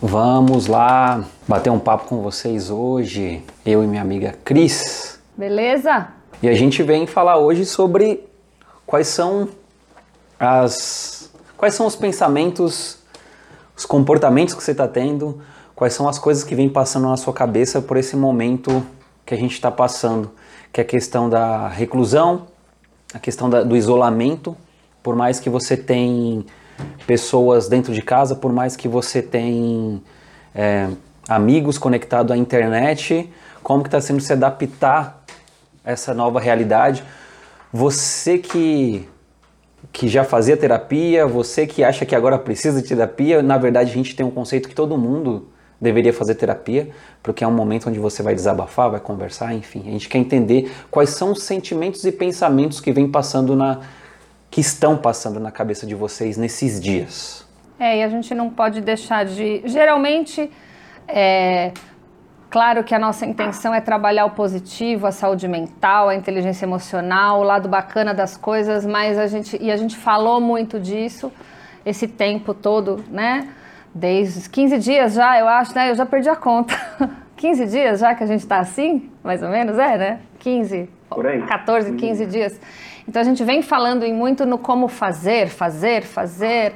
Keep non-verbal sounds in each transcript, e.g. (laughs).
Vamos lá bater um papo com vocês hoje, eu e minha amiga Cris. Beleza? E a gente vem falar hoje sobre quais são as quais são os pensamentos, os comportamentos que você está tendo, quais são as coisas que vêm passando na sua cabeça por esse momento que a gente está passando, que é a questão da reclusão, a questão da, do isolamento, por mais que você tenha pessoas dentro de casa, por mais que você tenha é, amigos conectados à internet, como que está sendo se adaptar a essa nova realidade. Você que, que já fazia terapia, você que acha que agora precisa de terapia, na verdade a gente tem um conceito que todo mundo deveria fazer terapia, porque é um momento onde você vai desabafar, vai conversar, enfim. A gente quer entender quais são os sentimentos e pensamentos que vem passando na que estão passando na cabeça de vocês nesses dias? É, e a gente não pode deixar de. Geralmente, é, claro que a nossa intenção é trabalhar o positivo, a saúde mental, a inteligência emocional, o lado bacana das coisas, mas a gente. E a gente falou muito disso esse tempo todo, né? Desde os 15 dias já, eu acho, né? Eu já perdi a conta. (laughs) 15 dias já que a gente está assim, mais ou menos, é, né? 15, Por aí. 14, 15 dias. Então a gente vem falando em muito no como fazer, fazer, fazer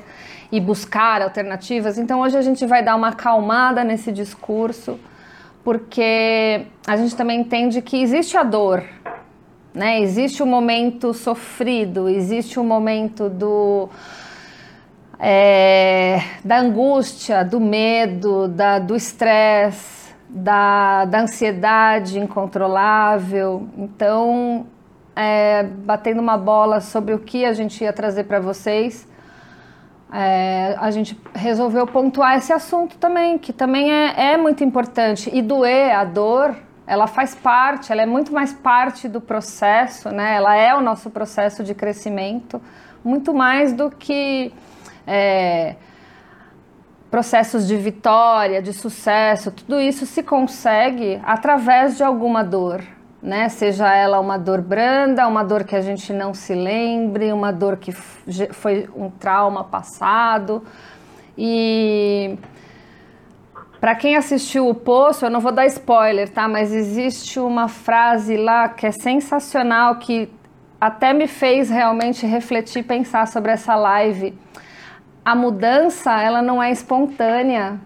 e buscar alternativas. Então hoje a gente vai dar uma acalmada nesse discurso, porque a gente também entende que existe a dor, né? Existe o momento sofrido, existe o momento do é, da angústia, do medo, da, do estresse, da, da ansiedade incontrolável. Então é, batendo uma bola sobre o que a gente ia trazer para vocês, é, a gente resolveu pontuar esse assunto também, que também é, é muito importante. E doer, a dor, ela faz parte, ela é muito mais parte do processo, né? Ela é o nosso processo de crescimento, muito mais do que é, processos de vitória, de sucesso. Tudo isso se consegue através de alguma dor, né? Seja ela uma dor branda, uma dor que a gente não se lembre, uma dor que foi um trauma passado. E para quem assistiu o Poço, eu não vou dar spoiler, tá? Mas existe uma frase lá que é sensacional que até me fez realmente refletir, pensar sobre essa live. A mudança, ela não é espontânea,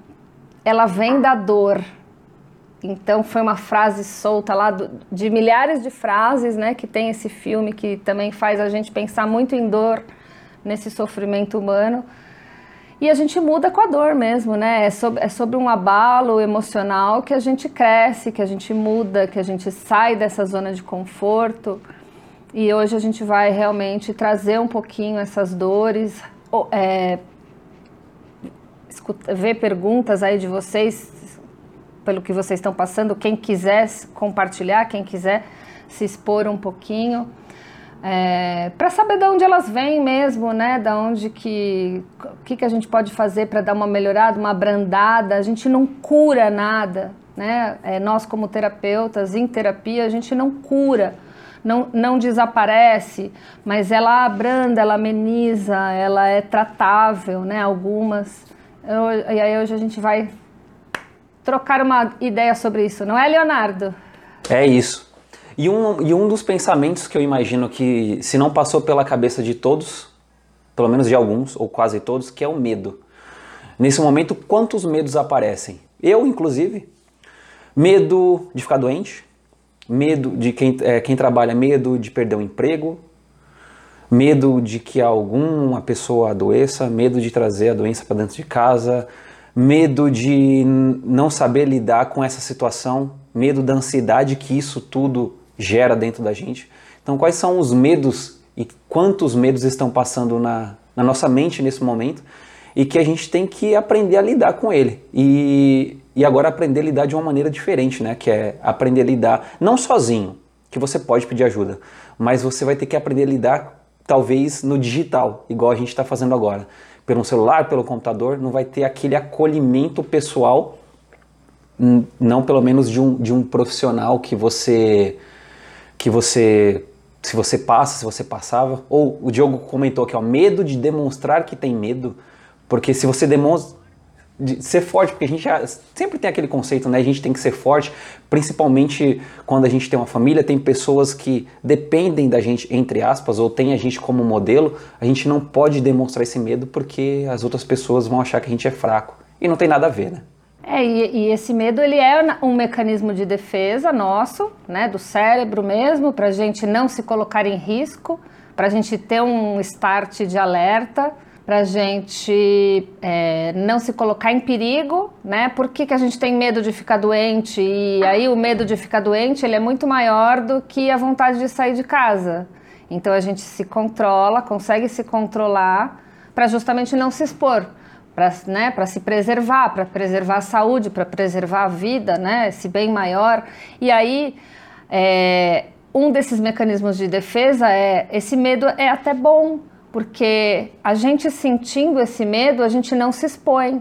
ela vem da dor. Então foi uma frase solta lá do, de milhares de frases, né, que tem esse filme que também faz a gente pensar muito em dor nesse sofrimento humano. E a gente muda com a dor mesmo, né? É sobre, é sobre um abalo emocional que a gente cresce, que a gente muda, que a gente sai dessa zona de conforto. E hoje a gente vai realmente trazer um pouquinho essas dores, é, escuta, ver perguntas aí de vocês, pelo que vocês estão passando, quem quiser compartilhar, quem quiser se expor um pouquinho, é, para saber de onde elas vêm mesmo, né? Da onde que, que, que a gente pode fazer para dar uma melhorada, uma abrandada. A gente não cura nada, né? É, nós como terapeutas em terapia a gente não cura, não, não desaparece, mas ela abranda, ela ameniza, ela é tratável, né? Algumas. Eu, e aí hoje a gente vai trocar uma ideia sobre isso, não é, Leonardo? É isso. E um, e um dos pensamentos que eu imagino que, se não passou pela cabeça de todos, pelo menos de alguns, ou quase todos, que é o medo. Nesse momento, quantos medos aparecem? Eu, inclusive, medo de ficar doente, medo de quem, é, quem trabalha, medo de perder o um emprego, medo de que alguma pessoa adoeça, medo de trazer a doença para dentro de casa, medo de não saber lidar com essa situação, medo da ansiedade que isso tudo gera dentro da gente. Então, quais são os medos e quantos medos estão passando na, na nossa mente nesse momento e que a gente tem que aprender a lidar com ele. E, e agora aprender a lidar de uma maneira diferente, né? Que é aprender a lidar não sozinho, que você pode pedir ajuda, mas você vai ter que aprender a lidar talvez no digital, igual a gente está fazendo agora pelo celular, pelo computador, não vai ter aquele acolhimento pessoal, não pelo menos de um, de um profissional que você que você se você passa, se você passava, ou o Diogo comentou que é o medo de demonstrar que tem medo, porque se você demonstra de ser forte, porque a gente já, sempre tem aquele conceito, né? A gente tem que ser forte, principalmente quando a gente tem uma família, tem pessoas que dependem da gente, entre aspas, ou tem a gente como modelo, a gente não pode demonstrar esse medo porque as outras pessoas vão achar que a gente é fraco. E não tem nada a ver, né? É, e, e esse medo ele é um mecanismo de defesa nosso, né, do cérebro mesmo, para a gente não se colocar em risco, para a gente ter um start de alerta para a gente é, não se colocar em perigo, né? Por que, que a gente tem medo de ficar doente? E aí o medo de ficar doente ele é muito maior do que a vontade de sair de casa. Então a gente se controla, consegue se controlar para justamente não se expor, para né, se preservar, para preservar a saúde, para preservar a vida, né? Esse bem maior. E aí é, um desses mecanismos de defesa é esse medo é até bom porque a gente sentindo esse medo, a gente não se expõe.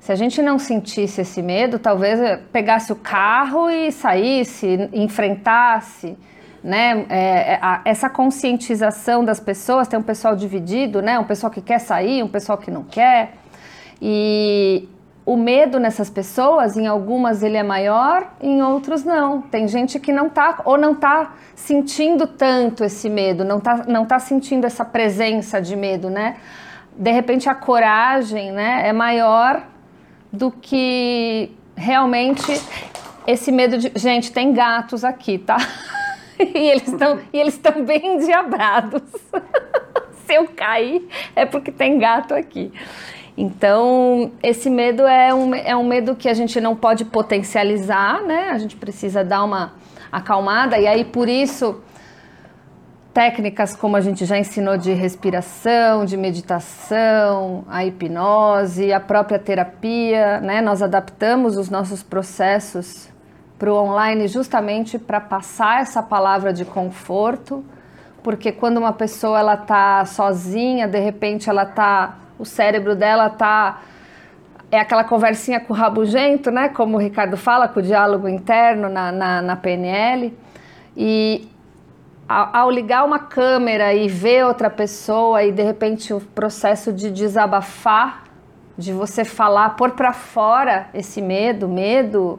Se a gente não sentisse esse medo, talvez pegasse o carro e saísse, enfrentasse, né? É, é a, essa conscientização das pessoas, tem um pessoal dividido, né? Um pessoal que quer sair, um pessoal que não quer. E o medo nessas pessoas, em algumas ele é maior, em outros não. Tem gente que não tá ou não tá sentindo tanto esse medo, não tá, não tá sentindo essa presença de medo, né? De repente a coragem, né, é maior do que realmente esse medo de, gente, tem gatos aqui, tá? (laughs) e eles estão e eles estão bem endiabrados. (laughs) Se eu cair é porque tem gato aqui. Então, esse medo é um, é um medo que a gente não pode potencializar, né? A gente precisa dar uma acalmada, e aí por isso técnicas como a gente já ensinou de respiração, de meditação, a hipnose, a própria terapia, né? Nós adaptamos os nossos processos para o online justamente para passar essa palavra de conforto, porque quando uma pessoa ela está sozinha, de repente ela está o cérebro dela tá é aquela conversinha com o rabugento, né? Como o Ricardo fala, com o diálogo interno na, na, na PNL. E ao, ligar uma câmera e ver outra pessoa e de repente o processo de desabafar, de você falar, pôr para fora esse medo, medo,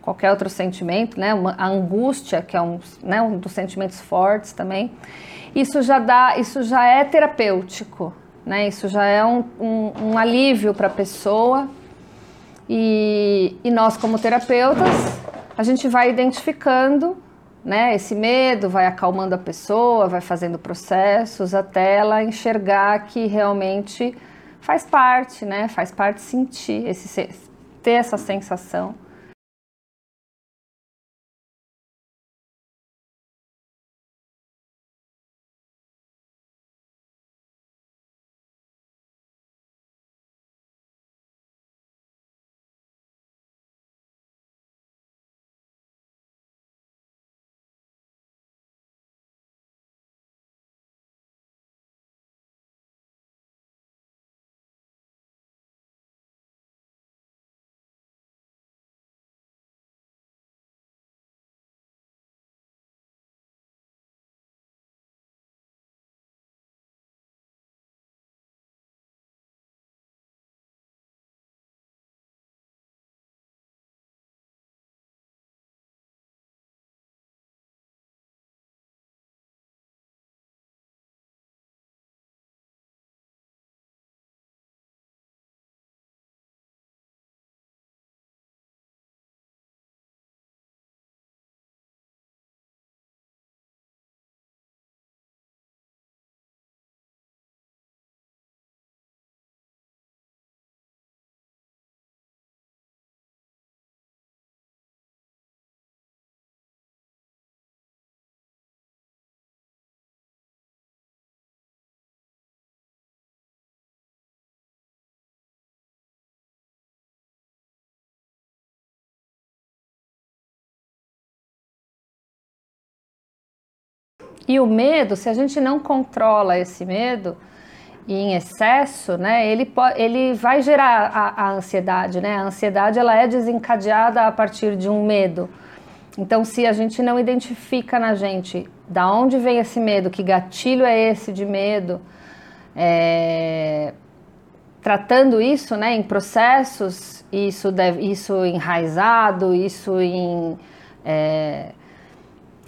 qualquer outro sentimento, né? A angústia, que é um, né, um dos sentimentos fortes também. Isso já dá, isso já é terapêutico, né? Isso já é um, um, um alívio para a pessoa. E, e nós, como terapeutas, a gente vai identificando né, esse medo, vai acalmando a pessoa, vai fazendo processos até ela enxergar que realmente faz parte, né? Faz parte sentir, esse, ter essa sensação. E o medo, se a gente não controla esse medo em excesso, né, ele, ele vai gerar a, a ansiedade, né? A ansiedade ela é desencadeada a partir de um medo. Então, se a gente não identifica na gente da onde vem esse medo, que gatilho é esse de medo, é, tratando isso, né, em processos, isso deve, isso enraizado, isso em é,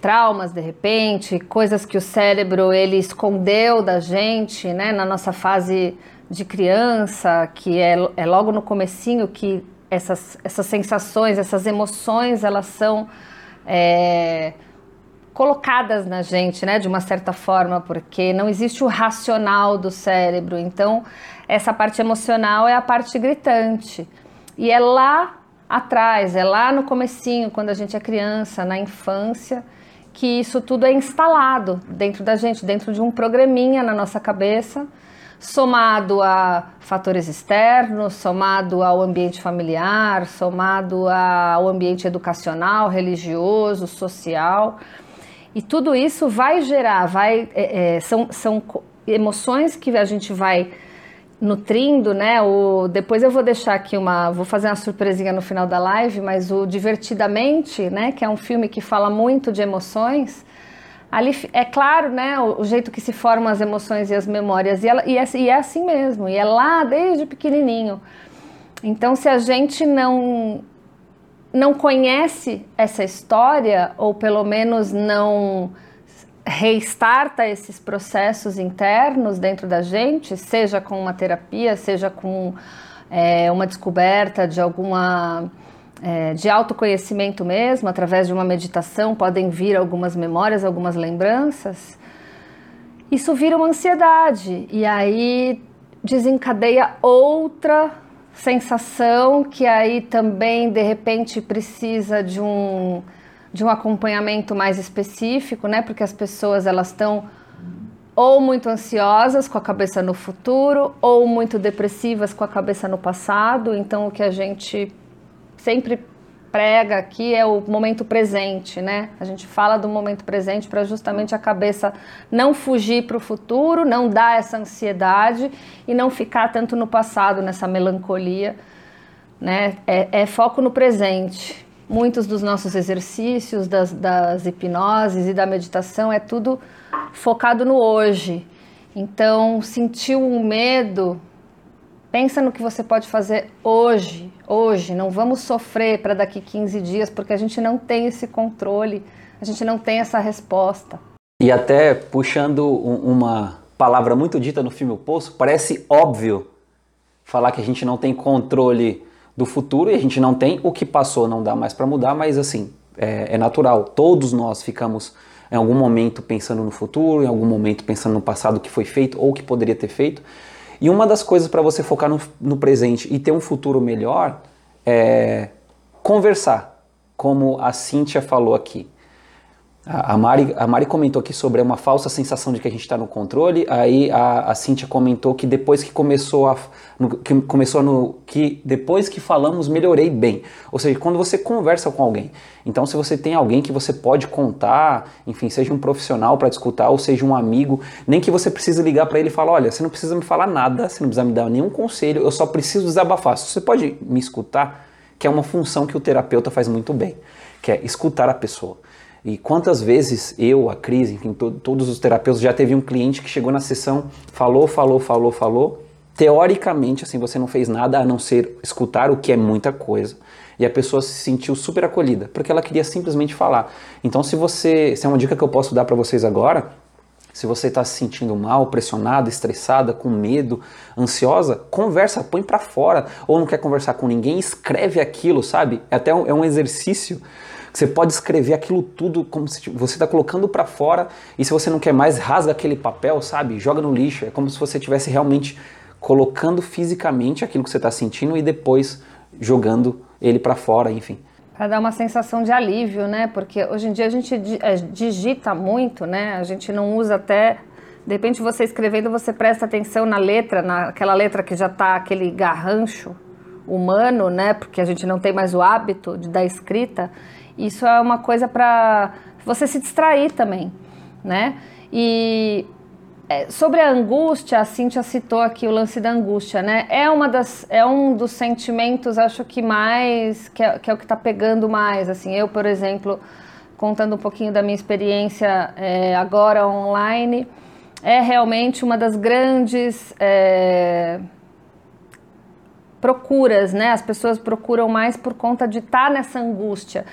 traumas de repente, coisas que o cérebro ele escondeu da gente, né, na nossa fase de criança, que é, é logo no comecinho que essas, essas sensações, essas emoções, elas são é, colocadas na gente, né, de uma certa forma, porque não existe o racional do cérebro. Então, essa parte emocional é a parte gritante. E é lá atrás, é lá no comecinho, quando a gente é criança, na infância, que isso tudo é instalado dentro da gente, dentro de um programinha na nossa cabeça, somado a fatores externos, somado ao ambiente familiar, somado ao ambiente educacional, religioso, social. E tudo isso vai gerar, vai, é, é, são, são emoções que a gente vai nutrindo, né? O, depois eu vou deixar aqui uma, vou fazer uma surpresinha no final da live, mas o Divertidamente, né? Que é um filme que fala muito de emoções. Ali é claro, né? O, o jeito que se formam as emoções e as memórias e, ela, e, é, e é assim mesmo. E é lá desde pequenininho. Então, se a gente não não conhece essa história, ou pelo menos não restarta esses processos internos dentro da gente, seja com uma terapia, seja com é, uma descoberta de alguma. É, de autoconhecimento mesmo, através de uma meditação, podem vir algumas memórias, algumas lembranças. Isso vira uma ansiedade e aí desencadeia outra sensação que aí também de repente precisa de um de um acompanhamento mais específico, né? Porque as pessoas elas estão ou muito ansiosas com a cabeça no futuro ou muito depressivas com a cabeça no passado. Então o que a gente sempre prega aqui é o momento presente, né? A gente fala do momento presente para justamente a cabeça não fugir para o futuro, não dar essa ansiedade e não ficar tanto no passado, nessa melancolia, né? É, é foco no presente. Muitos dos nossos exercícios, das, das hipnoses e da meditação é tudo focado no hoje. Então, sentiu um medo, Pensa no que você pode fazer hoje, hoje. Não vamos sofrer para daqui 15 dias, porque a gente não tem esse controle, a gente não tem essa resposta. E até puxando uma palavra muito dita no filme O Poço, parece óbvio falar que a gente não tem controle do futuro e a gente não tem o que passou, não dá mais para mudar, mas assim, é, é natural. Todos nós ficamos em algum momento pensando no futuro, em algum momento pensando no passado que foi feito ou que poderia ter feito. E uma das coisas para você focar no, no, presente e ter um futuro melhor é conversar, como a Cíntia falou aqui. A, Mari, a Mari comentou aqui sobre uma falsa sensação de que a gente está no controle. Aí a, a Cíntia comentou que depois que começou a. No, que começou no. que depois que falamos, melhorei bem. Ou seja, quando você conversa com alguém. Então, se você tem alguém que você pode contar, enfim, seja um profissional para escutar, ou seja um amigo, nem que você precise ligar para ele e falar: olha, você não precisa me falar nada, você não precisa me dar nenhum conselho, eu só preciso desabafar. Você pode me escutar, que é uma função que o terapeuta faz muito bem, que é escutar a pessoa. E quantas vezes eu, a Cris, enfim, to todos os terapeutas, já teve um cliente que chegou na sessão, falou, falou, falou, falou. Teoricamente, assim, você não fez nada a não ser escutar, o que é muita coisa. E a pessoa se sentiu super acolhida, porque ela queria simplesmente falar. Então, se você. Se é uma dica que eu posso dar para vocês agora, se você está se sentindo mal, pressionada, estressada, com medo, ansiosa, conversa, põe para fora. Ou não quer conversar com ninguém, escreve aquilo, sabe? É até é um exercício você pode escrever aquilo tudo como se você está colocando para fora e se você não quer mais, rasga aquele papel, sabe? Joga no lixo. É como se você estivesse realmente colocando fisicamente aquilo que você está sentindo e depois jogando ele para fora, enfim. Para dar uma sensação de alívio, né? Porque hoje em dia a gente é, digita muito, né? A gente não usa até de repente você escrevendo, você presta atenção na letra, naquela letra que já está aquele garrancho humano, né? Porque a gente não tem mais o hábito de da escrita. Isso é uma coisa para você se distrair também, né? E é, sobre a angústia, a Cintia citou aqui o lance da angústia, né? É, uma das, é um dos sentimentos, acho que mais, que é, que é o que está pegando mais. Assim, eu, por exemplo, contando um pouquinho da minha experiência é, agora online, é realmente uma das grandes é, procuras, né? As pessoas procuram mais por conta de estar tá nessa angústia.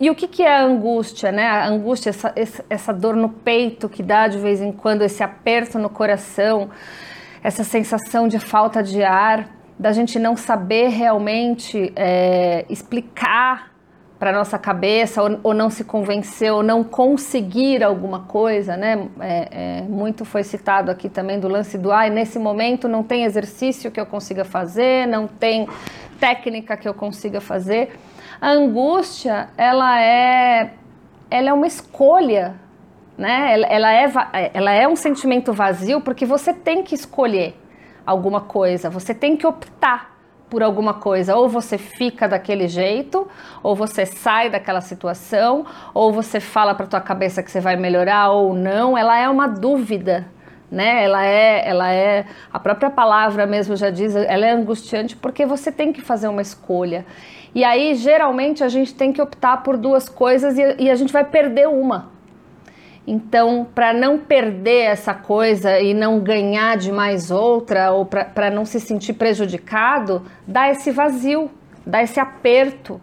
E o que, que é a angústia, né? A angústia, essa, essa dor no peito que dá de vez em quando, esse aperto no coração, essa sensação de falta de ar, da gente não saber realmente é, explicar para nossa cabeça ou, ou, não se convencer ou não conseguir alguma coisa, né? É, é, muito foi citado aqui também do lance do ai, nesse momento não tem exercício que eu consiga fazer, não tem técnica que eu consiga fazer. A angústia, ela é, ela é uma escolha, né? Ela, ela, é, ela é um sentimento vazio porque você tem que escolher alguma coisa, você tem que optar por alguma coisa, ou você fica daquele jeito, ou você sai daquela situação, ou você fala para tua cabeça que você vai melhorar ou não, ela é uma dúvida, né? Ela é, ela é a própria palavra mesmo já diz, ela é angustiante porque você tem que fazer uma escolha. E aí geralmente a gente tem que optar por duas coisas e, e a gente vai perder uma. Então, para não perder essa coisa e não ganhar de mais outra, ou para não se sentir prejudicado, dá esse vazio, dá esse aperto.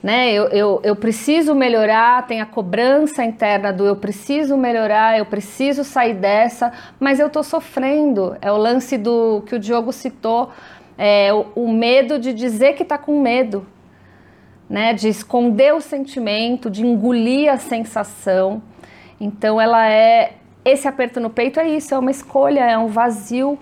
Né? Eu, eu, eu preciso melhorar, tem a cobrança interna do eu preciso melhorar, eu preciso sair dessa, mas eu estou sofrendo. É o lance do que o Diogo citou, é, o, o medo de dizer que está com medo, né? de esconder o sentimento, de engolir a sensação. Então ela é esse aperto no peito é isso, é uma escolha, é um vazio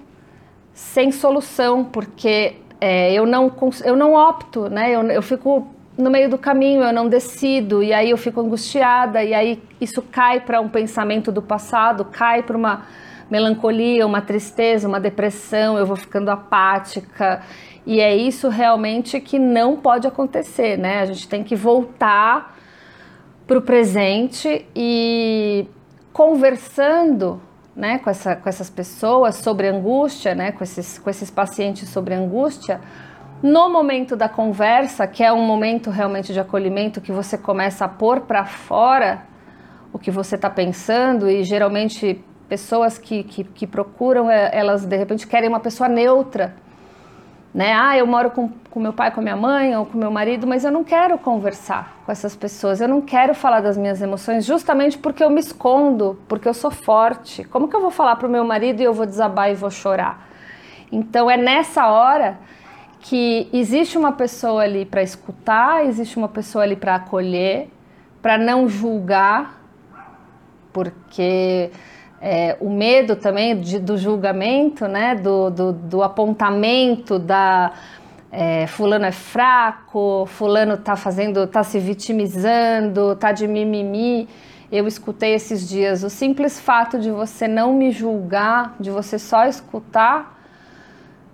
sem solução, porque é, eu, não, eu não opto, né? Eu, eu fico no meio do caminho, eu não decido, e aí eu fico angustiada, e aí isso cai para um pensamento do passado, cai para uma melancolia, uma tristeza, uma depressão, eu vou ficando apática. E é isso realmente que não pode acontecer, né? A gente tem que voltar para o presente e conversando né, com, essa, com essas pessoas sobre angústia, né, com, esses, com esses pacientes sobre angústia, no momento da conversa, que é um momento realmente de acolhimento, que você começa a pôr para fora o que você está pensando, e geralmente pessoas que, que, que procuram, é, elas de repente querem uma pessoa neutra né? Ah, eu moro com, com meu pai, com minha mãe ou com meu marido, mas eu não quero conversar com essas pessoas, eu não quero falar das minhas emoções, justamente porque eu me escondo, porque eu sou forte. Como que eu vou falar para o meu marido e eu vou desabar e vou chorar? Então é nessa hora que existe uma pessoa ali para escutar, existe uma pessoa ali para acolher, para não julgar, porque é, o medo também de, do julgamento, né, do, do, do apontamento da é, fulano é fraco, fulano tá fazendo, tá se vitimizando, tá de mimimi. Eu escutei esses dias o simples fato de você não me julgar, de você só escutar,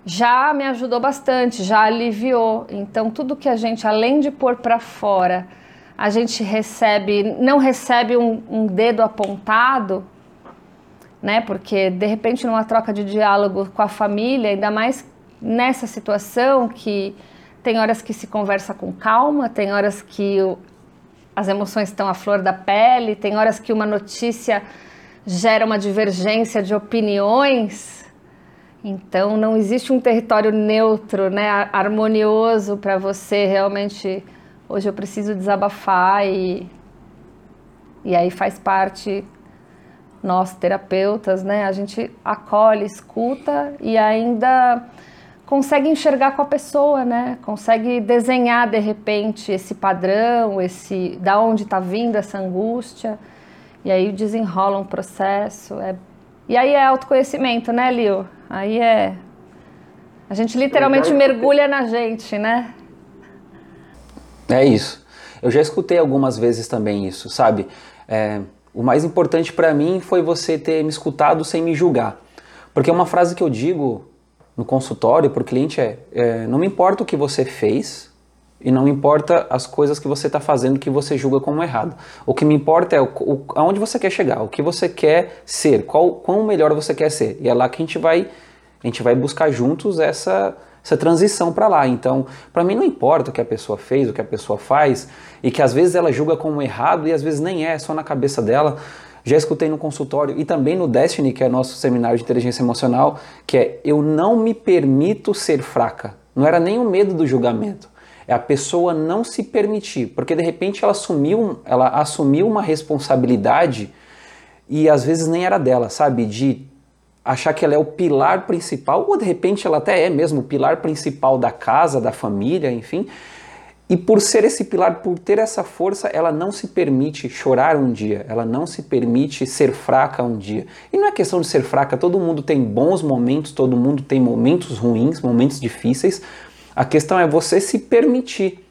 já me ajudou bastante, já aliviou. Então tudo que a gente, além de pôr para fora, a gente recebe, não recebe um, um dedo apontado, né? Porque de repente numa troca de diálogo com a família, ainda mais nessa situação que tem horas que se conversa com calma, tem horas que o, as emoções estão à flor da pele, tem horas que uma notícia gera uma divergência de opiniões. Então não existe um território neutro, né, harmonioso para você realmente hoje eu preciso desabafar e e aí faz parte nós terapeutas, né, a gente acolhe, escuta e ainda consegue enxergar com a pessoa, né? Consegue desenhar de repente esse padrão, esse da onde está vindo essa angústia. E aí desenrola um processo. É... E aí é autoconhecimento, né, Lio? Aí é. A gente literalmente mergulha na gente, né? É isso. Eu já escutei algumas vezes também isso, sabe? É, o mais importante para mim foi você ter me escutado sem me julgar. Porque uma frase que eu digo no consultório para o cliente é, é: não me importa o que você fez e não me importa as coisas que você está fazendo que você julga como errado. O que me importa é o, o, aonde você quer chegar, o que você quer ser, qual quão melhor você quer ser. E é lá que a gente vai a gente vai buscar juntos essa essa transição para lá. Então, para mim não importa o que a pessoa fez, o que a pessoa faz, e que às vezes ela julga como errado e às vezes nem é, é só na cabeça dela. Já escutei no consultório e também no Destiny, que é nosso seminário de inteligência emocional, que é eu não me permito ser fraca. Não era nem o medo do julgamento. É a pessoa não se permitir, porque de repente ela assumiu, ela assumiu uma responsabilidade e às vezes nem era dela, sabe? De achar que ela é o pilar principal, ou de repente ela até é mesmo o pilar principal da casa, da família, enfim. E por ser esse pilar, por ter essa força, ela não se permite chorar um dia, ela não se permite ser fraca um dia. E não é questão de ser fraca, todo mundo tem bons momentos, todo mundo tem momentos ruins, momentos difíceis. A questão é você se permitir.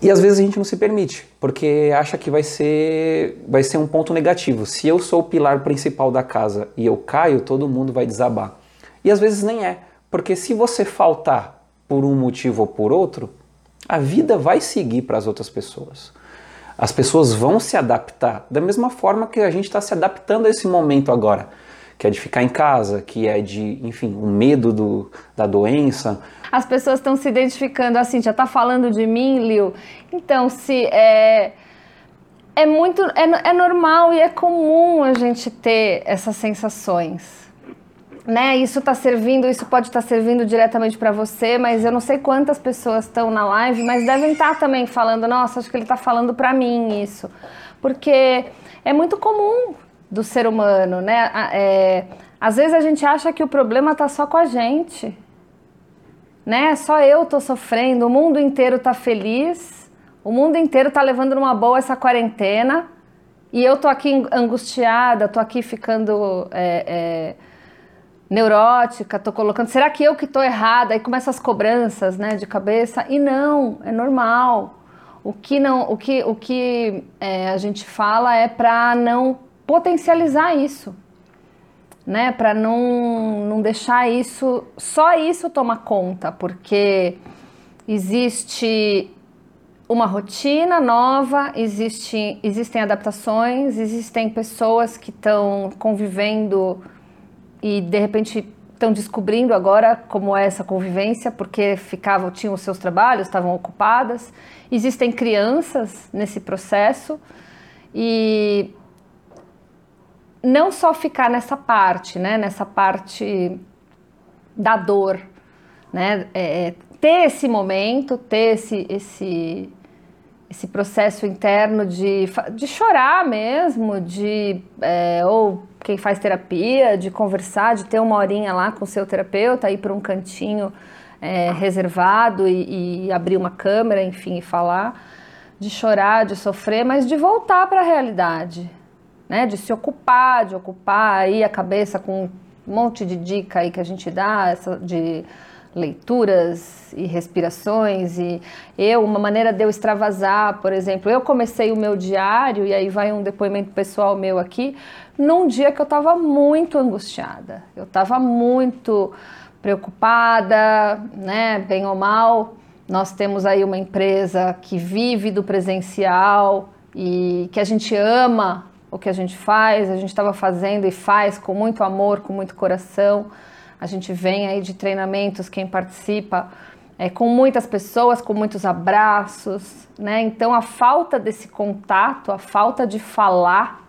E às vezes a gente não se permite, porque acha que vai ser, vai ser um ponto negativo. Se eu sou o pilar principal da casa e eu caio, todo mundo vai desabar. E às vezes nem é, porque se você faltar por um motivo ou por outro, a vida vai seguir para as outras pessoas. As pessoas vão se adaptar da mesma forma que a gente está se adaptando a esse momento agora, que é de ficar em casa, que é de, enfim, o medo do, da doença. As pessoas estão se identificando assim, já está falando de mim, Lil. Então, se é, é muito, é, é normal e é comum a gente ter essas sensações né, isso está servindo, isso pode estar tá servindo diretamente para você, mas eu não sei quantas pessoas estão na live, mas devem estar tá também falando, nossa, acho que ele está falando para mim isso, porque é muito comum do ser humano, né? É, às vezes a gente acha que o problema está só com a gente, né? Só eu estou sofrendo, o mundo inteiro está feliz, o mundo inteiro está levando numa boa essa quarentena e eu tô aqui angustiada, tô aqui ficando é, é, neurótica, tô colocando, será que eu que tô errada? Aí começam as cobranças, né, de cabeça. E não, é normal. O que não, o que, o que é, a gente fala é para não potencializar isso, né, para não, não deixar isso, só isso tomar conta, porque existe uma rotina nova, existe, existem adaptações, existem pessoas que estão convivendo e de repente estão descobrindo agora como é essa convivência, porque ficavam, tinham os seus trabalhos, estavam ocupadas. Existem crianças nesse processo e não só ficar nessa parte, né, nessa parte da dor, né, é, é ter esse momento, ter esse, esse, esse processo interno de, de chorar mesmo, de é, ou quem faz terapia, de conversar, de ter uma horinha lá com o seu terapeuta, ir para um cantinho é, reservado e, e, abrir uma câmera, enfim, e falar, de chorar, de sofrer, mas de voltar para a realidade, né? De se ocupar, de ocupar aí a cabeça com um monte de dica aí que a gente dá, essa de leituras e respirações e eu uma maneira de eu extravasar, por exemplo, eu comecei o meu diário e aí vai um depoimento pessoal meu aqui, num dia que eu estava muito angustiada. Eu estava muito preocupada, né, bem ou mal. Nós temos aí uma empresa que vive do presencial e que a gente ama o que a gente faz, a gente estava fazendo e faz com muito amor, com muito coração. A gente vem aí de treinamentos, quem participa, é, com muitas pessoas, com muitos abraços, né? Então a falta desse contato, a falta de falar,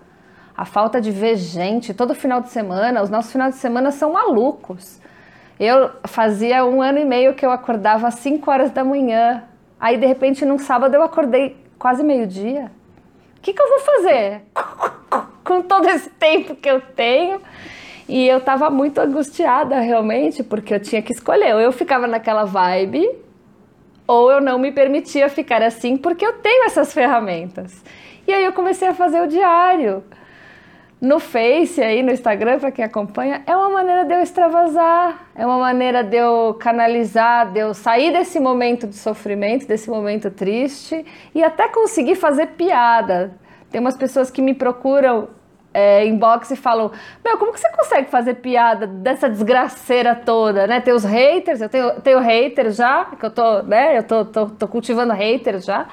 a falta de ver gente, todo final de semana, os nossos finais de semana são malucos. Eu fazia um ano e meio que eu acordava às 5 horas da manhã. Aí, de repente, num sábado eu acordei quase meio-dia. Que, que eu vou fazer (laughs) com todo esse tempo que eu tenho? E eu tava muito angustiada realmente, porque eu tinha que escolher. Ou eu ficava naquela vibe, ou eu não me permitia ficar assim, porque eu tenho essas ferramentas. E aí eu comecei a fazer o diário. No Face aí, no Instagram, para quem acompanha, é uma maneira de eu extravasar, é uma maneira de eu canalizar, de eu sair desse momento de sofrimento, desse momento triste e até conseguir fazer piada. Tem umas pessoas que me procuram é, inbox e falam: Meu, como que você consegue fazer piada dessa desgraceira toda, né? Tem os haters, eu tenho, tenho haters já, que eu tô, né? Eu tô, tô, tô cultivando haters já.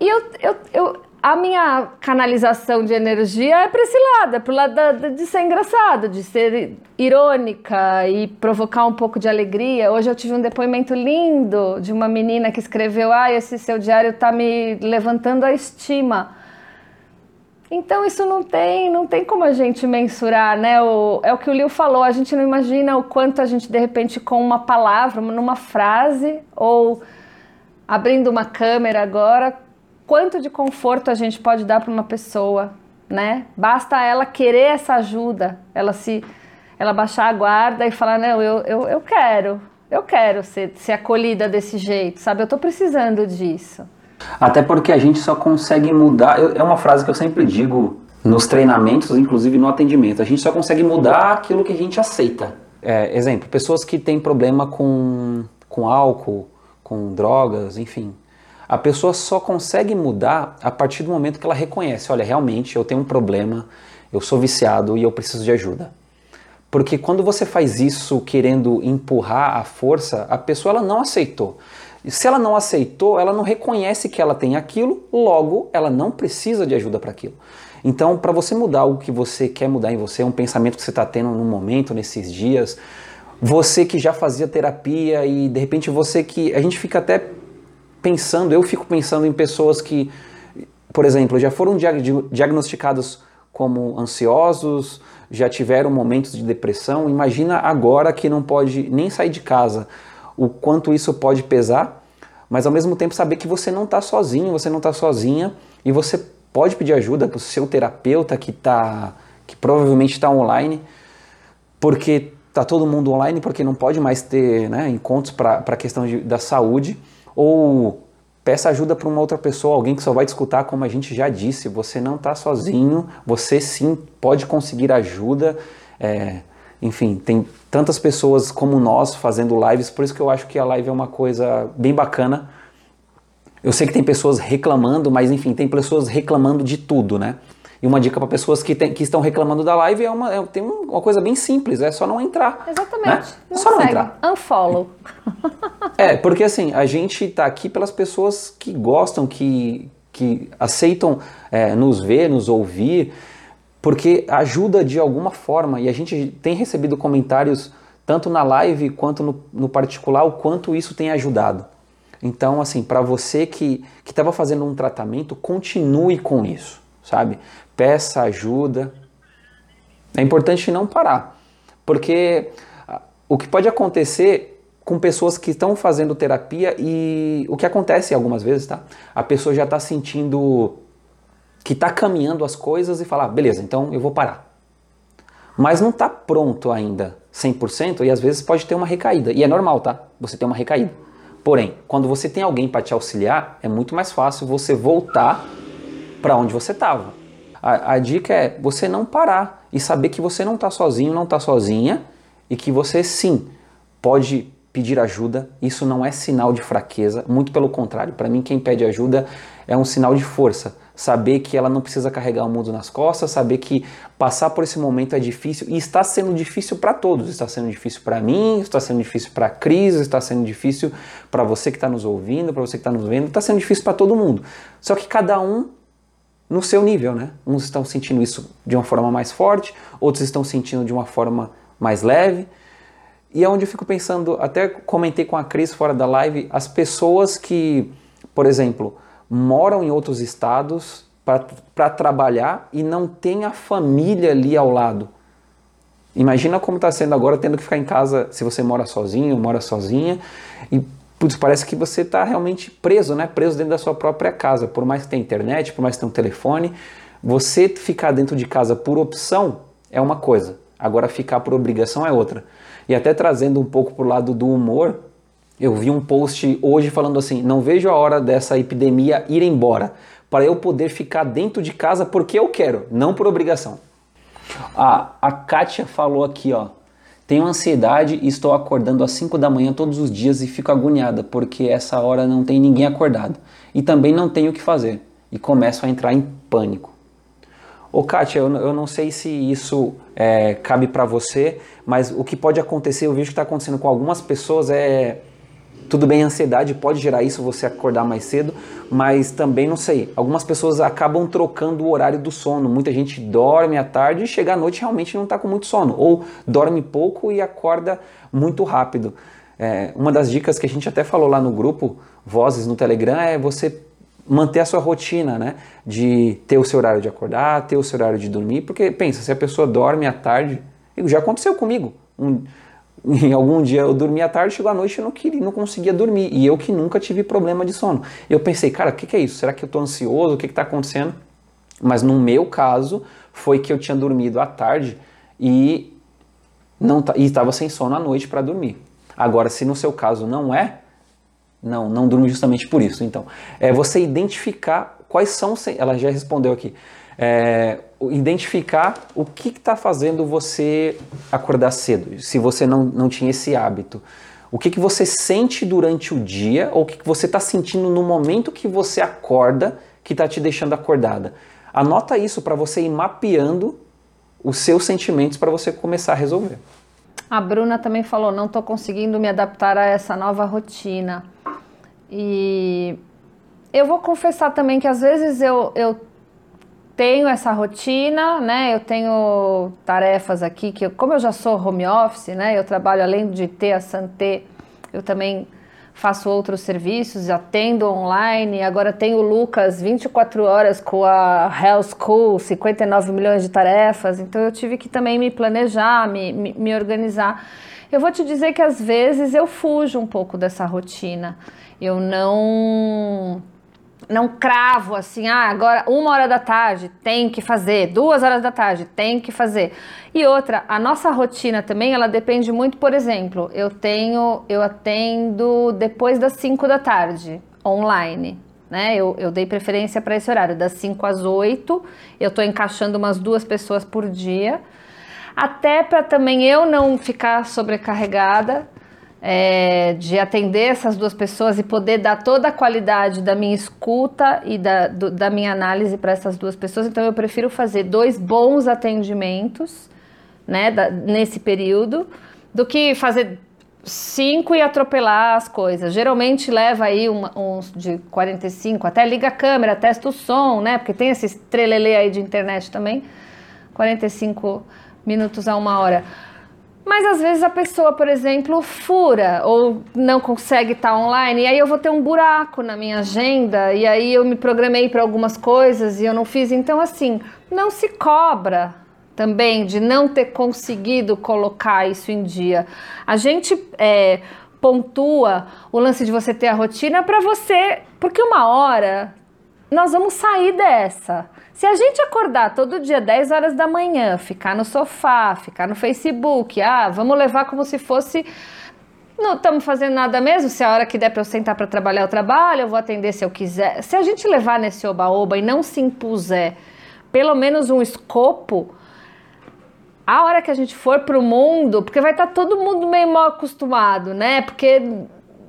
E eu, eu, eu, a minha canalização de energia é para esse lado, é pro lado da, de ser engraçado, de ser irônica e provocar um pouco de alegria. Hoje eu tive um depoimento lindo de uma menina que escreveu: Ah, esse seu diário tá me levantando a estima Então isso não tem, não tem como a gente mensurar, né? O, é o que o Liu falou, a gente não imagina o quanto a gente de repente com uma palavra, numa frase ou abrindo uma câmera agora, quanto de conforto a gente pode dar para uma pessoa, né? Basta ela querer essa ajuda, ela se ela baixar a guarda e falar, não, eu, eu, eu quero, eu quero ser, ser acolhida desse jeito, sabe? Eu estou precisando disso. Até porque a gente só consegue mudar. É uma frase que eu sempre digo nos treinamentos, inclusive no atendimento. A gente só consegue mudar aquilo que a gente aceita. É, exemplo, pessoas que têm problema com, com álcool, com drogas, enfim. A pessoa só consegue mudar a partir do momento que ela reconhece: olha, realmente eu tenho um problema, eu sou viciado e eu preciso de ajuda. Porque quando você faz isso querendo empurrar a força, a pessoa ela não aceitou. E se ela não aceitou, ela não reconhece que ela tem aquilo, logo ela não precisa de ajuda para aquilo. Então, para você mudar o que você quer mudar em você, um pensamento que você está tendo no momento, nesses dias, você que já fazia terapia e de repente você que. A gente fica até pensando, eu fico pensando em pessoas que, por exemplo, já foram diagnosticados como ansiosos, já tiveram momentos de depressão. Imagina agora que não pode nem sair de casa o quanto isso pode pesar, mas ao mesmo tempo saber que você não está sozinho, você não está sozinha e você pode pedir ajuda para o seu terapeuta que tá, que provavelmente está online, porque está todo mundo online, porque não pode mais ter né, encontros para a questão de, da saúde, ou peça ajuda para uma outra pessoa, alguém que só vai te escutar, como a gente já disse, você não está sozinho, você sim pode conseguir ajuda. É, enfim, tem tantas pessoas como nós fazendo lives, por isso que eu acho que a live é uma coisa bem bacana. Eu sei que tem pessoas reclamando, mas enfim, tem pessoas reclamando de tudo, né? E uma dica para pessoas que, tem, que estão reclamando da live é uma, é, tem uma coisa bem simples, é só não entrar. Exatamente. Né? Não só segue. não entrar. Unfollow. É, porque assim, a gente está aqui pelas pessoas que gostam, que, que aceitam é, nos ver, nos ouvir porque ajuda de alguma forma e a gente tem recebido comentários tanto na live quanto no, no particular o quanto isso tem ajudado. Então, assim, para você que estava fazendo um tratamento, continue com isso, sabe? Peça ajuda. É importante não parar, porque ah, o que pode acontecer com pessoas que estão fazendo terapia e o que acontece algumas vezes, tá? A pessoa já está sentindo que está caminhando as coisas e falar, ah, beleza, então eu vou parar. Mas não está pronto ainda 100% e às vezes pode ter uma recaída. E é normal, tá? Você ter uma recaída. Porém, quando você tem alguém para te auxiliar, é muito mais fácil você voltar para onde você estava. A, a, dica é você não parar e saber que você não está sozinho, não está sozinha e que você sim pode pedir ajuda. Isso não é sinal de fraqueza, muito pelo contrário. Para mim, quem pede ajuda é um sinal de força saber que ela não precisa carregar o mundo nas costas, saber que passar por esse momento é difícil e está sendo difícil para todos. Está sendo difícil para mim, está sendo difícil para a Cris, está sendo difícil para você que está nos ouvindo, para você que está nos vendo, está sendo difícil para todo mundo. Só que cada um no seu nível, né? Uns estão sentindo isso de uma forma mais forte, outros estão sentindo de uma forma mais leve. E é onde eu fico pensando, até comentei com a Cris fora da live, as pessoas que, por exemplo, moram em outros estados para trabalhar e não tem a família ali ao lado. Imagina como está sendo agora tendo que ficar em casa se você mora sozinho, mora sozinha e putz, parece que você está realmente preso, né? Preso dentro da sua própria casa. Por mais que tenha internet, por mais que tenha um telefone, você ficar dentro de casa por opção é uma coisa. Agora ficar por obrigação é outra. E até trazendo um pouco para o lado do humor, eu vi um post hoje falando assim: não vejo a hora dessa epidemia ir embora, para eu poder ficar dentro de casa porque eu quero, não por obrigação. Ah, a Kátia falou aqui, ó. Tenho ansiedade e estou acordando às 5 da manhã todos os dias e fico agoniada porque essa hora não tem ninguém acordado. E também não tenho o que fazer. E começo a entrar em pânico. Ô Kátia, eu, eu não sei se isso é, cabe para você, mas o que pode acontecer, eu vejo que está acontecendo com algumas pessoas é tudo bem, a ansiedade pode gerar isso, você acordar mais cedo, mas também não sei. Algumas pessoas acabam trocando o horário do sono. Muita gente dorme à tarde e chega à noite realmente não está com muito sono, ou dorme pouco e acorda muito rápido. É, uma das dicas que a gente até falou lá no grupo Vozes no Telegram é você manter a sua rotina, né? De ter o seu horário de acordar, ter o seu horário de dormir, porque pensa, se a pessoa dorme à tarde, já aconteceu comigo. Um, (laughs) em algum dia eu dormi à tarde, chegou à noite e não queria, não conseguia dormir. E eu que nunca tive problema de sono. Eu pensei, cara, o que, que, é isso? Será que eu estou ansioso? O que está acontecendo? Mas no meu caso, foi que eu tinha dormido à tarde e não estava sem sono à noite para dormir. Agora, se no seu caso não é, não, não durmo justamente por isso. Então, é você identificar quais são. Ela já respondeu aqui. É, identificar o que está fazendo você acordar cedo, se você não, não tinha esse hábito. O que, que você sente durante o dia ou o que, que você está sentindo no momento que você acorda que está te deixando acordada. Anota isso para você ir mapeando os seus sentimentos para você começar a resolver. A Bruna também falou: não estou conseguindo me adaptar a essa nova rotina. E eu vou confessar também que às vezes eu, eu tenho essa rotina, né? Eu tenho tarefas aqui que, eu, como eu já sou home office, né? Eu trabalho além de ter a Santé, eu também faço outros serviços, atendo online. Agora tenho o Lucas 24 horas com a Health School, 59 milhões de tarefas. Então eu tive que também me planejar, me, me, me organizar. Eu vou te dizer que às vezes eu fujo um pouco dessa rotina. Eu não não cravo assim, ah, agora uma hora da tarde tem que fazer, duas horas da tarde tem que fazer. E outra, a nossa rotina também, ela depende muito, por exemplo, eu tenho, eu atendo depois das cinco da tarde, online. Né? Eu, eu dei preferência para esse horário, das 5 às 8. Eu estou encaixando umas duas pessoas por dia, até para também eu não ficar sobrecarregada é, de atender essas duas pessoas e poder dar toda a qualidade da minha escuta e da, do, da minha análise para essas duas pessoas. Então, eu prefiro fazer dois bons atendimentos né, da, nesse período do que fazer cinco e atropelar as coisas. Geralmente leva aí uma, uns de 45, até liga a câmera, testa o som, né? Porque tem esse trelelê aí de internet também. 45 minutos a uma hora. Mas às vezes a pessoa, por exemplo, fura ou não consegue estar online, e aí eu vou ter um buraco na minha agenda, e aí eu me programei para algumas coisas e eu não fiz. Então, assim, não se cobra também de não ter conseguido colocar isso em dia. A gente é, pontua o lance de você ter a rotina para você, porque uma hora nós vamos sair dessa. Se a gente acordar todo dia 10 horas da manhã, ficar no sofá, ficar no Facebook, ah, vamos levar como se fosse não estamos fazendo nada mesmo, se a hora que der para eu sentar para trabalhar eu trabalho, eu vou atender se eu quiser. Se a gente levar nesse oba-oba e não se impuser pelo menos um escopo, a hora que a gente for para o mundo, porque vai estar tá todo mundo meio mal acostumado, né? Porque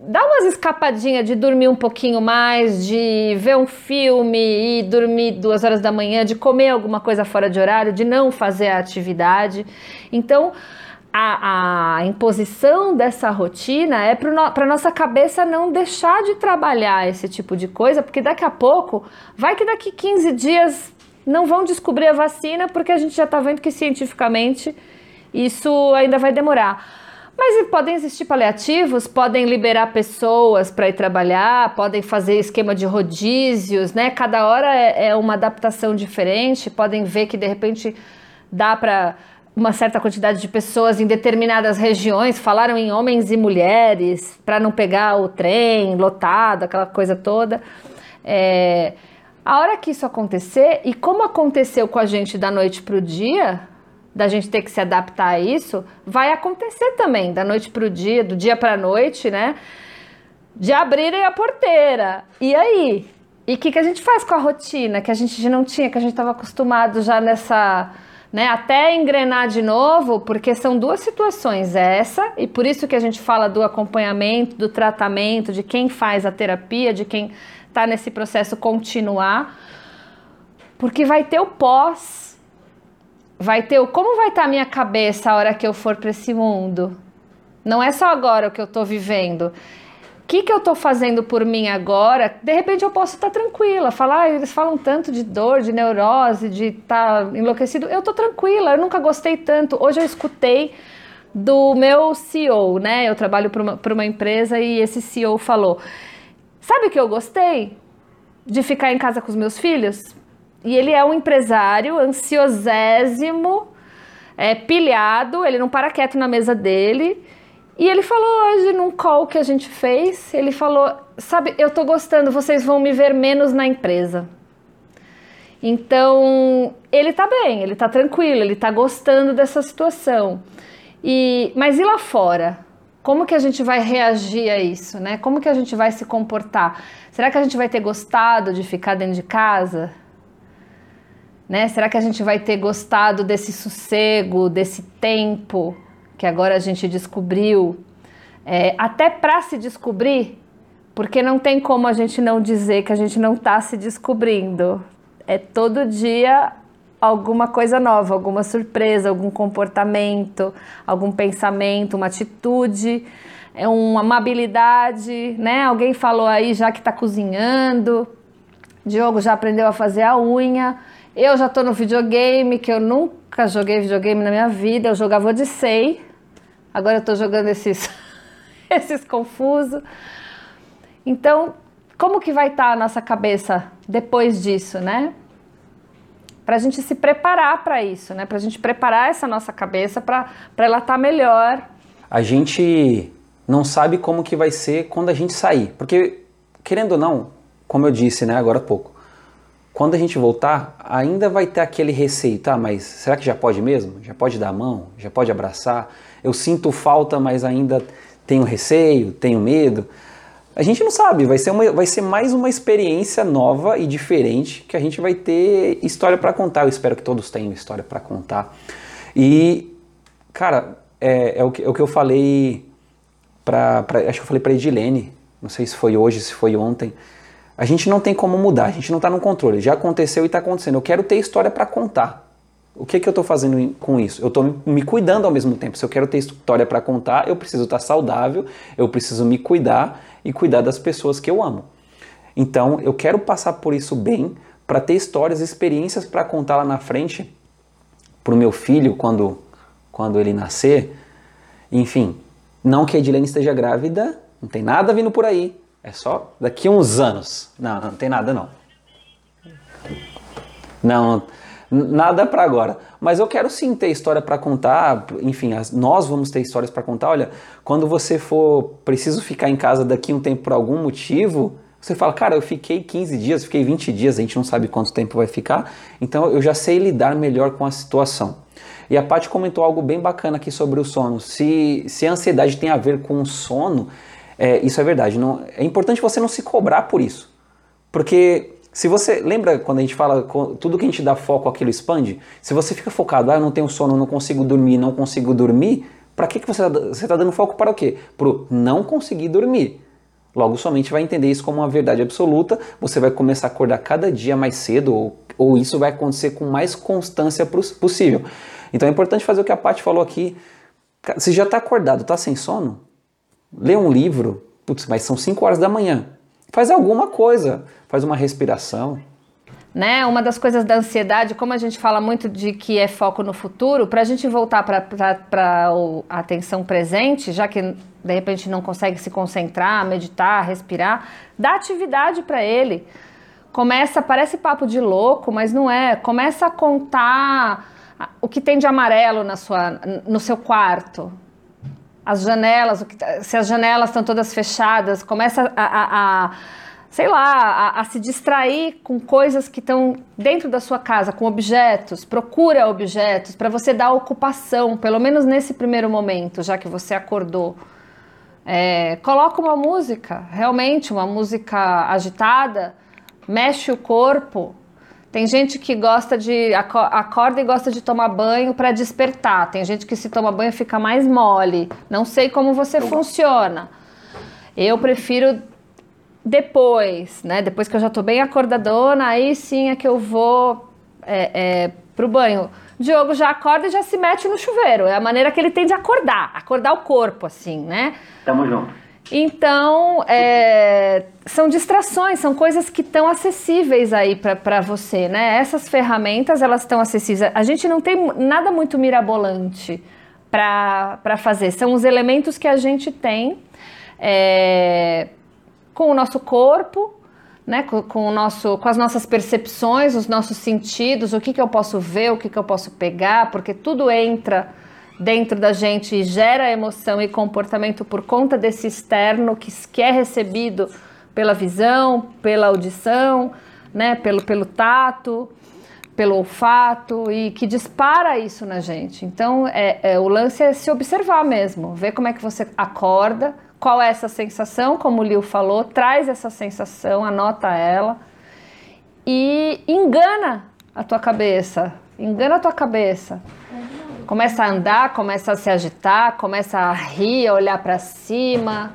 dá umas escapadinhas de dormir um pouquinho mais, de ver um filme e dormir duas horas da manhã, de comer alguma coisa fora de horário, de não fazer a atividade. Então, a, a imposição dessa rotina é para nossa cabeça não deixar de trabalhar esse tipo de coisa, porque daqui a pouco, vai que daqui 15 dias não vão descobrir a vacina, porque a gente já está vendo que cientificamente isso ainda vai demorar. Mas podem existir paliativos, podem liberar pessoas para ir trabalhar, podem fazer esquema de rodízios, né? Cada hora é, é uma adaptação diferente, podem ver que de repente dá para uma certa quantidade de pessoas em determinadas regiões, falaram em homens e mulheres, para não pegar o trem lotado, aquela coisa toda. É, a hora que isso acontecer, e como aconteceu com a gente da noite para o dia, da gente ter que se adaptar a isso, vai acontecer também, da noite para o dia, do dia para a noite, né? De abrirem a porteira. E aí? E o que, que a gente faz com a rotina que a gente não tinha, que a gente estava acostumado já nessa. Né, até engrenar de novo, porque são duas situações, essa, e por isso que a gente fala do acompanhamento, do tratamento, de quem faz a terapia, de quem está nesse processo continuar, porque vai ter o pós vai ter o como vai estar tá a minha cabeça a hora que eu for para esse mundo. Não é só agora o que eu estou vivendo. O que, que eu estou fazendo por mim agora? De repente eu posso estar tá tranquila, falar, ah, eles falam tanto de dor, de neurose, de estar tá enlouquecido. Eu estou tranquila, eu nunca gostei tanto. Hoje eu escutei do meu CEO, né? Eu trabalho para uma, uma empresa e esse CEO falou: Sabe o que eu gostei? de ficar em casa com os meus filhos? E ele é um empresário ansiosésimo, é, pilhado, ele não para quieto na mesa dele. E ele falou hoje num call que a gente fez, ele falou, sabe, eu tô gostando, vocês vão me ver menos na empresa. Então, ele tá bem, ele tá tranquilo, ele tá gostando dessa situação. E, mas e lá fora? Como que a gente vai reagir a isso, né? Como que a gente vai se comportar? Será que a gente vai ter gostado de ficar dentro de casa? Né? Será que a gente vai ter gostado desse sossego, desse tempo que agora a gente descobriu? É, até para se descobrir, porque não tem como a gente não dizer que a gente não está se descobrindo. É todo dia alguma coisa nova, alguma surpresa, algum comportamento, algum pensamento, uma atitude, é uma amabilidade, né? Alguém falou aí já que está cozinhando. Diogo já aprendeu a fazer a unha. Eu já estou no videogame, que eu nunca joguei videogame na minha vida. Eu jogava Odyssey. Agora eu estou jogando esses, (laughs) esses confusos. Então, como que vai estar tá a nossa cabeça depois disso, né? para a gente se preparar para isso, né? Para a gente preparar essa nossa cabeça para ela estar tá melhor. A gente não sabe como que vai ser quando a gente sair, porque querendo ou não, como eu disse, né, agora há pouco, quando a gente voltar, ainda vai ter aquele receio, tá? Mas será que já pode mesmo? Já pode dar a mão? Já pode abraçar? Eu sinto falta, mas ainda tenho receio, tenho medo. A gente não sabe, vai ser, uma, vai ser mais uma experiência nova e diferente que a gente vai ter história para contar. Eu espero que todos tenham história para contar. E, cara, é, é, o, que, é o que eu falei para. Acho que eu falei para Edilene, não sei se foi hoje, se foi ontem. A gente não tem como mudar, a gente não está no controle. Já aconteceu e está acontecendo. Eu quero ter história para contar. O que, que eu estou fazendo com isso? Eu estou me cuidando ao mesmo tempo. Se eu quero ter história para contar, eu preciso estar tá saudável, eu preciso me cuidar e cuidar das pessoas que eu amo. Então, eu quero passar por isso bem para ter histórias, experiências para contar lá na frente para o meu filho quando, quando ele nascer. Enfim, não que a Edilene esteja grávida, não tem nada vindo por aí. É só daqui a uns anos. Não, não tem nada não. Não, nada para agora. Mas eu quero sim ter história para contar. Enfim, nós vamos ter histórias para contar. Olha, quando você for preciso ficar em casa daqui um tempo por algum motivo, você fala, cara, eu fiquei 15 dias, fiquei 20 dias, a gente não sabe quanto tempo vai ficar, então eu já sei lidar melhor com a situação. E a Paty comentou algo bem bacana aqui sobre o sono. Se, se a ansiedade tem a ver com o sono, é, isso é verdade. Não, é importante você não se cobrar por isso. Porque se você lembra quando a gente fala tudo que a gente dá foco aquilo expande? Se você fica focado, ah, eu não tenho sono, não consigo dormir, não consigo dormir, para que, que você está tá dando foco para o quê? Para não conseguir dormir. Logo, somente vai entender isso como uma verdade absoluta, você vai começar a acordar cada dia mais cedo, ou, ou isso vai acontecer com mais constância possível. Então é importante fazer o que a Paty falou aqui. Você já está acordado, está sem sono? Lê um livro, putz, mas são 5 horas da manhã. Faz alguma coisa, faz uma respiração. Né? Uma das coisas da ansiedade, como a gente fala muito de que é foco no futuro, para a gente voltar para a atenção presente, já que de repente não consegue se concentrar, meditar, respirar, dá atividade para ele. Começa, parece papo de louco, mas não é. Começa a contar o que tem de amarelo na sua, no seu quarto, as janelas, se as janelas estão todas fechadas, começa a, a, a sei lá, a, a, se distrair com coisas que estão dentro da sua casa, com objetos, procura objetos para você dar ocupação, pelo menos nesse primeiro momento, já que você acordou. É, coloca uma música, realmente uma música agitada, mexe o corpo, tem gente que gosta de acorda e gosta de tomar banho para despertar. Tem gente que se toma banho fica mais mole. Não sei como você eu funciona. Eu prefiro depois, né? Depois que eu já tô bem acordadona, aí sim é que eu vou é, é, pro banho. Diogo já acorda e já se mete no chuveiro. É a maneira que ele tem de acordar, acordar o corpo, assim, né? Tamo junto. Então, é, são distrações, são coisas que estão acessíveis aí para você, né? Essas ferramentas, elas estão acessíveis. A gente não tem nada muito mirabolante para fazer. São os elementos que a gente tem é, com o nosso corpo, né, com, com, o nosso, com as nossas percepções, os nossos sentidos, o que, que eu posso ver, o que, que eu posso pegar, porque tudo entra dentro da gente gera emoção e comportamento por conta desse externo que, que é recebido pela visão, pela audição, né, pelo, pelo tato, pelo olfato e que dispara isso na gente. Então, é, é, o lance é se observar mesmo, ver como é que você acorda, qual é essa sensação, como o Liu falou, traz essa sensação, anota ela e engana a tua cabeça, engana a tua cabeça. Começa a andar, começa a se agitar, começa a rir, a olhar para cima,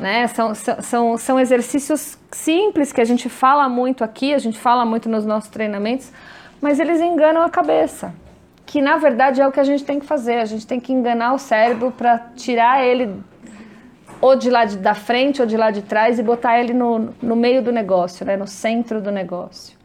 né? São, são, são exercícios simples que a gente fala muito aqui, a gente fala muito nos nossos treinamentos, mas eles enganam a cabeça. Que na verdade é o que a gente tem que fazer, a gente tem que enganar o cérebro para tirar ele ou de lá de, da frente ou de lá de trás e botar ele no, no meio do negócio, né, no centro do negócio.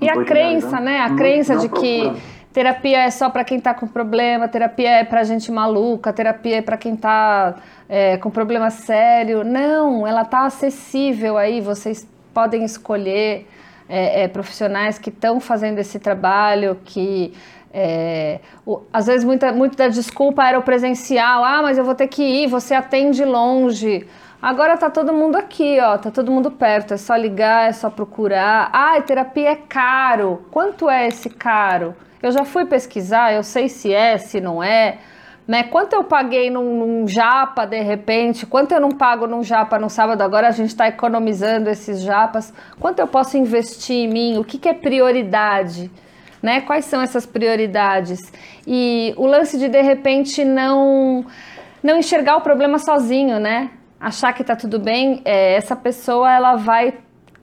E a crença, né? A crença de que terapia é só para quem está com problema, terapia é para gente maluca, terapia é para quem está é, com problema sério. Não, ela está acessível aí. Vocês podem escolher é, é, profissionais que estão fazendo esse trabalho, que é, o, às vezes muita, muita desculpa era o presencial. Ah, mas eu vou ter que ir. Você atende longe. Agora tá todo mundo aqui, ó, tá todo mundo perto, é só ligar, é só procurar. Ah, terapia é caro. Quanto é esse caro? Eu já fui pesquisar, eu sei se é, se não é. Né? Quanto eu paguei num, num japa de repente? Quanto eu não pago num japa no sábado? Agora a gente está economizando esses japas. Quanto eu posso investir em mim? O que, que é prioridade? Né? Quais são essas prioridades? E o lance de de repente não não enxergar o problema sozinho, né? Achar que está tudo bem, é, essa pessoa ela vai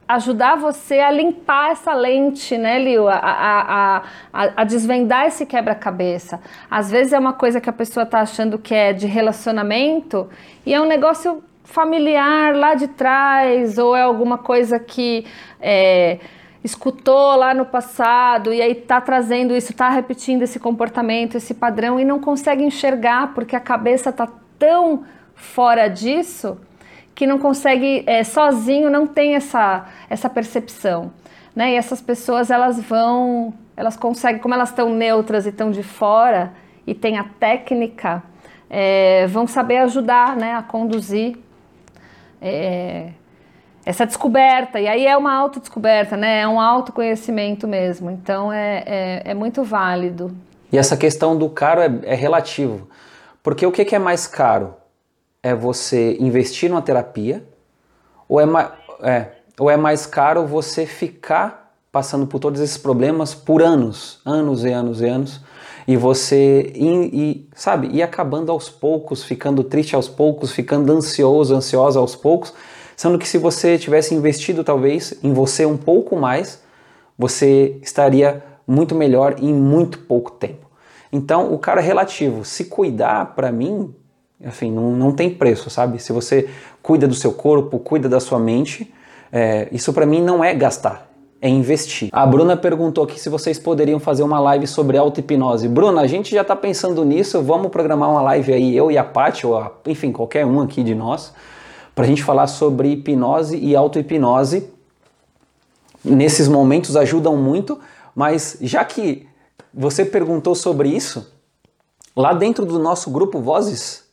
ajudar você a limpar essa lente, né, Liu? A, a, a, a desvendar esse quebra-cabeça. Às vezes é uma coisa que a pessoa está achando que é de relacionamento e é um negócio familiar lá de trás, ou é alguma coisa que é, escutou lá no passado e aí está trazendo isso, está repetindo esse comportamento, esse padrão e não consegue enxergar porque a cabeça está tão fora disso que não consegue, é, sozinho, não tem essa, essa percepção. Né? E essas pessoas, elas vão, elas conseguem, como elas estão neutras e estão de fora e tem a técnica, é, vão saber ajudar né, a conduzir é, essa descoberta. E aí é uma autodescoberta, né? é um autoconhecimento mesmo. Então é, é, é muito válido. E essa questão do caro é, é relativo. Porque o que, que é mais caro? É você investir numa terapia ou é, é, ou é mais caro você ficar passando por todos esses problemas por anos, anos e anos e anos, e você ir, sabe, ir acabando aos poucos, ficando triste aos poucos, ficando ansioso, ansiosa aos poucos, sendo que se você tivesse investido talvez em você um pouco mais, você estaria muito melhor em muito pouco tempo. Então, o cara é relativo. Se cuidar, para mim, enfim, não, não tem preço, sabe? Se você cuida do seu corpo, cuida da sua mente, é, isso para mim não é gastar, é investir. A Bruna perguntou aqui se vocês poderiam fazer uma live sobre auto-hipnose. Bruna, a gente já está pensando nisso, vamos programar uma live aí, eu e a Paty, ou a, enfim, qualquer um aqui de nós, para a gente falar sobre hipnose e auto-hipnose. Nesses momentos ajudam muito, mas já que você perguntou sobre isso, lá dentro do nosso grupo Vozes,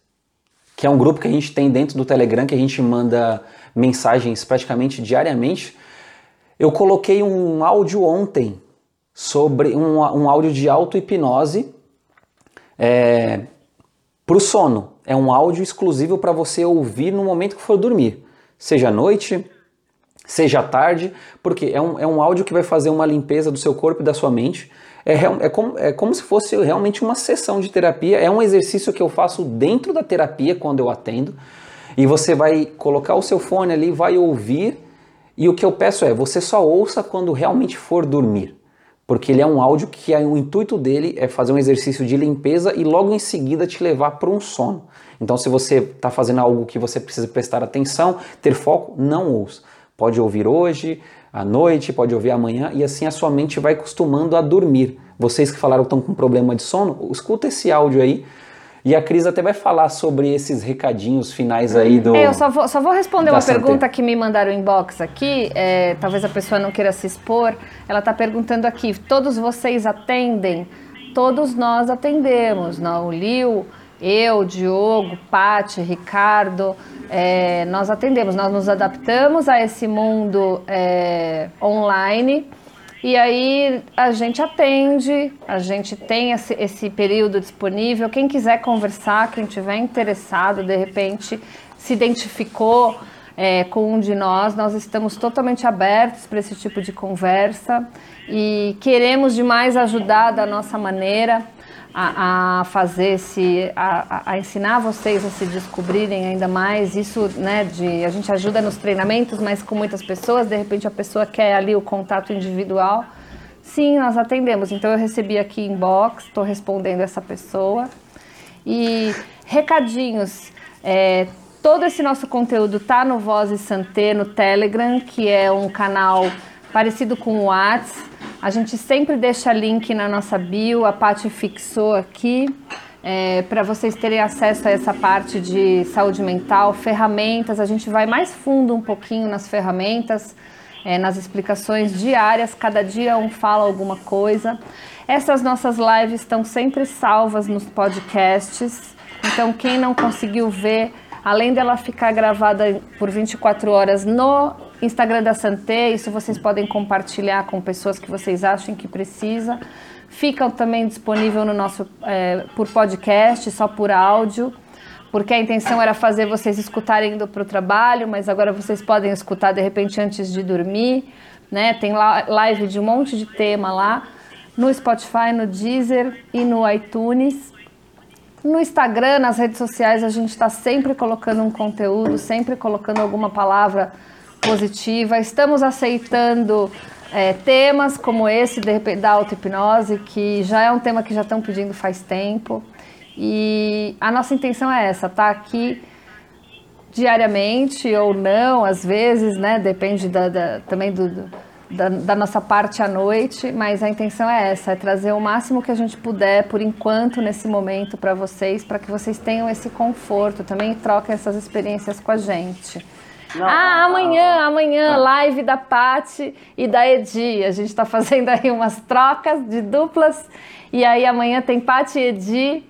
que é um grupo que a gente tem dentro do Telegram, que a gente manda mensagens praticamente diariamente, eu coloquei um áudio ontem sobre um, um áudio de auto-hipnose é, para o sono. É um áudio exclusivo para você ouvir no momento que for dormir, seja à noite, seja à tarde, porque é um, é um áudio que vai fazer uma limpeza do seu corpo e da sua mente. É, é, como, é como se fosse realmente uma sessão de terapia. É um exercício que eu faço dentro da terapia quando eu atendo. E você vai colocar o seu fone ali, vai ouvir. E o que eu peço é, você só ouça quando realmente for dormir. Porque ele é um áudio que o intuito dele é fazer um exercício de limpeza e logo em seguida te levar para um sono. Então, se você está fazendo algo que você precisa prestar atenção, ter foco, não ouça. Pode ouvir hoje, à noite, pode ouvir amanhã e assim a sua mente vai acostumando a dormir. Vocês que falaram que estão com problema de sono, escuta esse áudio aí. E a Cris até vai falar sobre esses recadinhos finais aí do. É, eu só vou, só vou responder uma Santé. pergunta que me mandaram inbox aqui. É, talvez a pessoa não queira se expor. Ela está perguntando aqui: todos vocês atendem? Todos nós atendemos. Não? O Liu, eu, Diogo, Pati, Ricardo é, nós atendemos, nós nos adaptamos a esse mundo é, online. E aí a gente atende, a gente tem esse, esse, período disponível. Quem quiser conversar, quem tiver interessado, de repente se identificou é, com um de nós, nós estamos totalmente abertos para esse tipo de conversa. E queremos demais ajudar da nossa maneira a, a fazer se a, a, ensinar vocês a se descobrirem ainda mais. Isso né de a gente ajuda nos treinamentos mas com muitas pessoas de repente a pessoa quer ali o contato individual. Sim nós atendemos. Então eu recebi aqui inbox estou respondendo essa pessoa. E recadinhos é, todo esse nosso conteúdo tá no Voz e Santé no Telegram que é um canal parecido com o WhatsApp a gente sempre deixa link na nossa bio, a Paty fixou aqui. É, para vocês terem acesso a essa parte de saúde mental, ferramentas, a gente vai mais fundo um pouquinho nas ferramentas, é, nas explicações diárias, cada dia um fala alguma coisa. Essas nossas lives estão sempre salvas nos podcasts, então quem não conseguiu ver, além dela ficar gravada por 24 horas no Instagram da Santé, isso vocês podem compartilhar com pessoas que vocês achem que precisa. Fica também disponível no nosso é, por podcast, só por áudio, porque a intenção era fazer vocês escutarem indo para o trabalho, mas agora vocês podem escutar de repente antes de dormir, né? Tem live de um monte de tema lá no Spotify, no Deezer e no iTunes. No Instagram, nas redes sociais, a gente está sempre colocando um conteúdo, sempre colocando alguma palavra positiva. Estamos aceitando é, temas como esse de da auto-hipnose, que já é um tema que já estão pedindo faz tempo. E a nossa intenção é essa, tá aqui diariamente ou não, às vezes, né? Depende da, da também do, do da, da, nossa parte à noite, mas a intenção é essa, é trazer o máximo que a gente puder por enquanto nesse momento para vocês, para que vocês tenham esse conforto também e troquem essas experiências com a gente. Não, ah, amanhã, não. amanhã, live da Pati e da Edi. A gente está fazendo aí umas trocas de duplas. E aí amanhã tem Pati e Edi.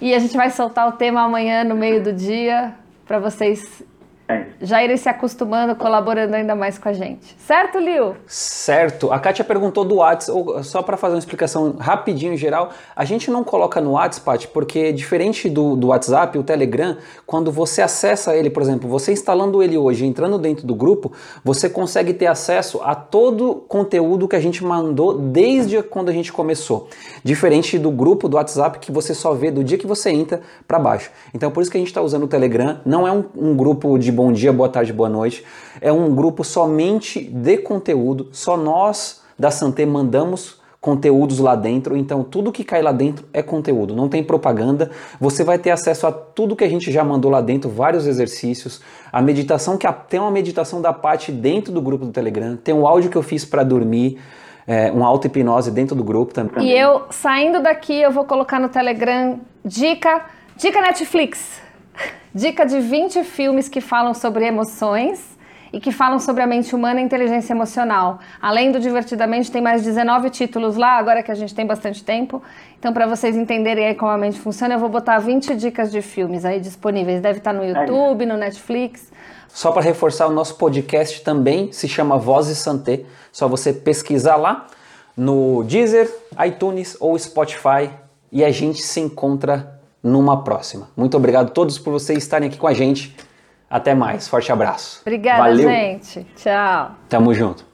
E a gente vai soltar o tema amanhã no meio do dia para vocês é. já irem se acostumando, colaborando ainda mais com a gente. Certo, Liu? Certo. A Kátia perguntou do WhatsApp, só para fazer uma explicação rapidinho em geral, a gente não coloca no WhatsApp, porque diferente do, do WhatsApp, o Telegram, quando você acessa ele, por exemplo, você instalando ele hoje, entrando dentro do grupo, você consegue ter acesso a todo o conteúdo que a gente mandou desde quando a gente começou. Diferente do grupo do WhatsApp que você só vê do dia que você entra para baixo. Então por isso que a gente está usando o Telegram, não é um, um grupo de bom dia, boa tarde, boa noite. É um grupo somente de conteúdo, só nós da Santé mandamos conteúdos lá dentro, então tudo que cai lá dentro é conteúdo, não tem propaganda. Você vai ter acesso a tudo que a gente já mandou lá dentro, vários exercícios, a meditação que tem uma meditação da parte dentro do grupo do Telegram, tem um áudio que eu fiz para dormir. É, uma auto-hipnose dentro do grupo também. E eu, saindo daqui, eu vou colocar no Telegram dica, dica Netflix. Dica de 20 filmes que falam sobre emoções e que falam sobre a mente humana e a inteligência emocional. Além do Divertidamente, tem mais 19 títulos lá, agora que a gente tem bastante tempo. Então, para vocês entenderem aí como a mente funciona, eu vou botar 20 dicas de filmes aí disponíveis. Deve estar no YouTube, no Netflix. Só para reforçar, o nosso podcast também se chama Vozes Santé. Só você pesquisar lá no Deezer, iTunes ou Spotify e a gente se encontra numa próxima. Muito obrigado a todos por vocês estarem aqui com a gente. Até mais. Forte abraço. Obrigada, Valeu. gente. Tchau. Tamo junto.